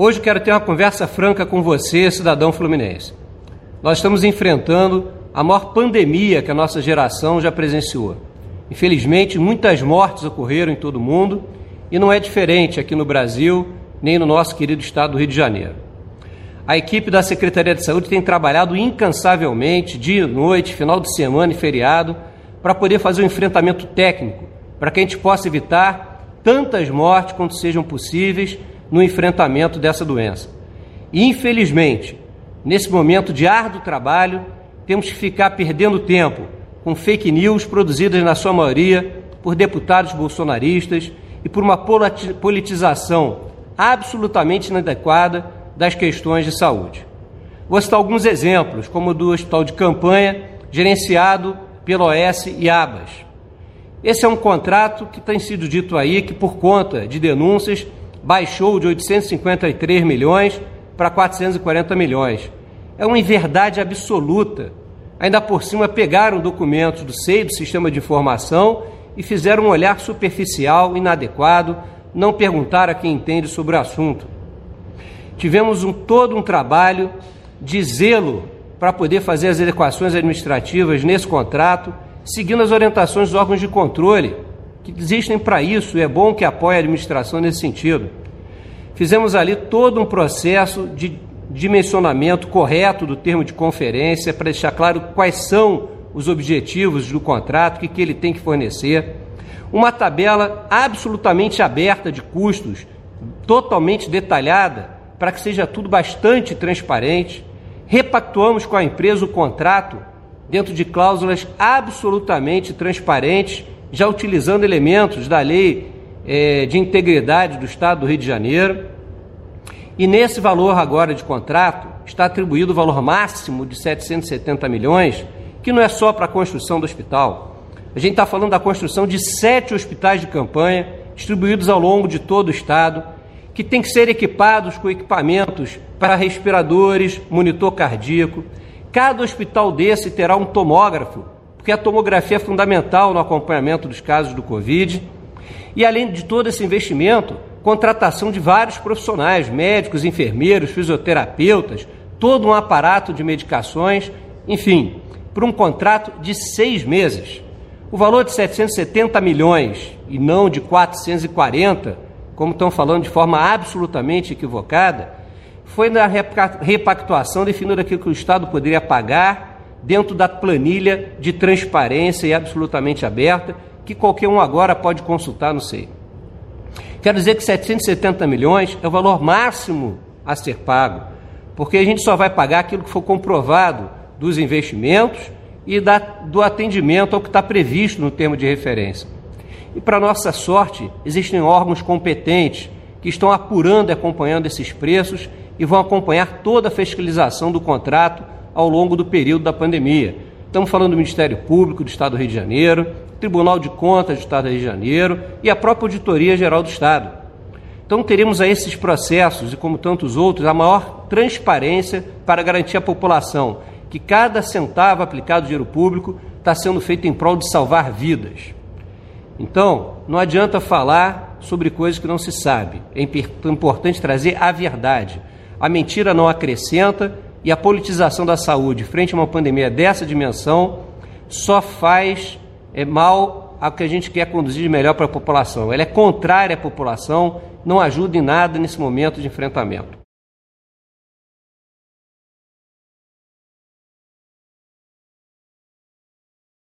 Hoje quero ter uma conversa franca com você, cidadão fluminense. Nós estamos enfrentando a maior pandemia que a nossa geração já presenciou. Infelizmente, muitas mortes ocorreram em todo o mundo e não é diferente aqui no Brasil, nem no nosso querido estado do Rio de Janeiro. A equipe da Secretaria de Saúde tem trabalhado incansavelmente, dia e noite, final de semana e feriado, para poder fazer um enfrentamento técnico, para que a gente possa evitar tantas mortes quanto sejam possíveis no enfrentamento dessa doença. E, infelizmente, nesse momento de árduo trabalho, temos que ficar perdendo tempo com fake news produzidas, na sua maioria, por deputados bolsonaristas e por uma politização absolutamente inadequada das questões de saúde. Vou citar alguns exemplos, como o do hospital de campanha, gerenciado pelo OS e ABAS. Esse é um contrato que tem sido dito aí que, por conta de denúncias, baixou de 853 milhões para 440 milhões. É uma inverdade absoluta. Ainda por cima, pegaram documentos do SEI, do Sistema de Informação, e fizeram um olhar superficial, inadequado, não perguntaram a quem entende sobre o assunto. Tivemos um, todo um trabalho de zelo para poder fazer as adequações administrativas nesse contrato, seguindo as orientações dos órgãos de controle, que existem para isso, e é bom que apoie a administração nesse sentido. Fizemos ali todo um processo de dimensionamento correto do termo de conferência para deixar claro quais são os objetivos do contrato, o que, que ele tem que fornecer. Uma tabela absolutamente aberta de custos, totalmente detalhada, para que seja tudo bastante transparente. Repactuamos com a empresa o contrato dentro de cláusulas absolutamente transparentes, já utilizando elementos da lei é, de integridade do Estado do Rio de Janeiro. E nesse valor agora de contrato está atribuído o valor máximo de 770 milhões, que não é só para a construção do hospital. A gente está falando da construção de sete hospitais de campanha distribuídos ao longo de todo o estado, que tem que ser equipados com equipamentos para respiradores, monitor cardíaco. Cada hospital desse terá um tomógrafo, porque a tomografia é fundamental no acompanhamento dos casos do Covid. E além de todo esse investimento, contratação de vários profissionais, médicos, enfermeiros, fisioterapeutas, todo um aparato de medicações, enfim, por um contrato de seis meses. O valor de 770 milhões e não de 440, como estão falando de forma absolutamente equivocada, foi na repactuação definindo aquilo que o Estado poderia pagar dentro da planilha de transparência e absolutamente aberta, que qualquer um agora pode consultar no SEI. Quero dizer que 770 milhões é o valor máximo a ser pago, porque a gente só vai pagar aquilo que for comprovado dos investimentos e da, do atendimento ao que está previsto no termo de referência. E, para nossa sorte, existem órgãos competentes que estão apurando e acompanhando esses preços e vão acompanhar toda a fiscalização do contrato ao longo do período da pandemia. Estamos falando do Ministério Público do Estado do Rio de Janeiro, Tribunal de Contas do Estado do Rio de Janeiro e a própria Auditoria Geral do Estado. Então teremos a esses processos e como tantos outros a maior transparência para garantir à população que cada centavo aplicado de dinheiro público está sendo feito em prol de salvar vidas. Então, não adianta falar sobre coisas que não se sabe. É importante trazer a verdade. A mentira não acrescenta e a politização da saúde frente a uma pandemia dessa dimensão só faz é mal ao que a gente quer conduzir de melhor para a população. Ela é contrária à população, não ajuda em nada nesse momento de enfrentamento.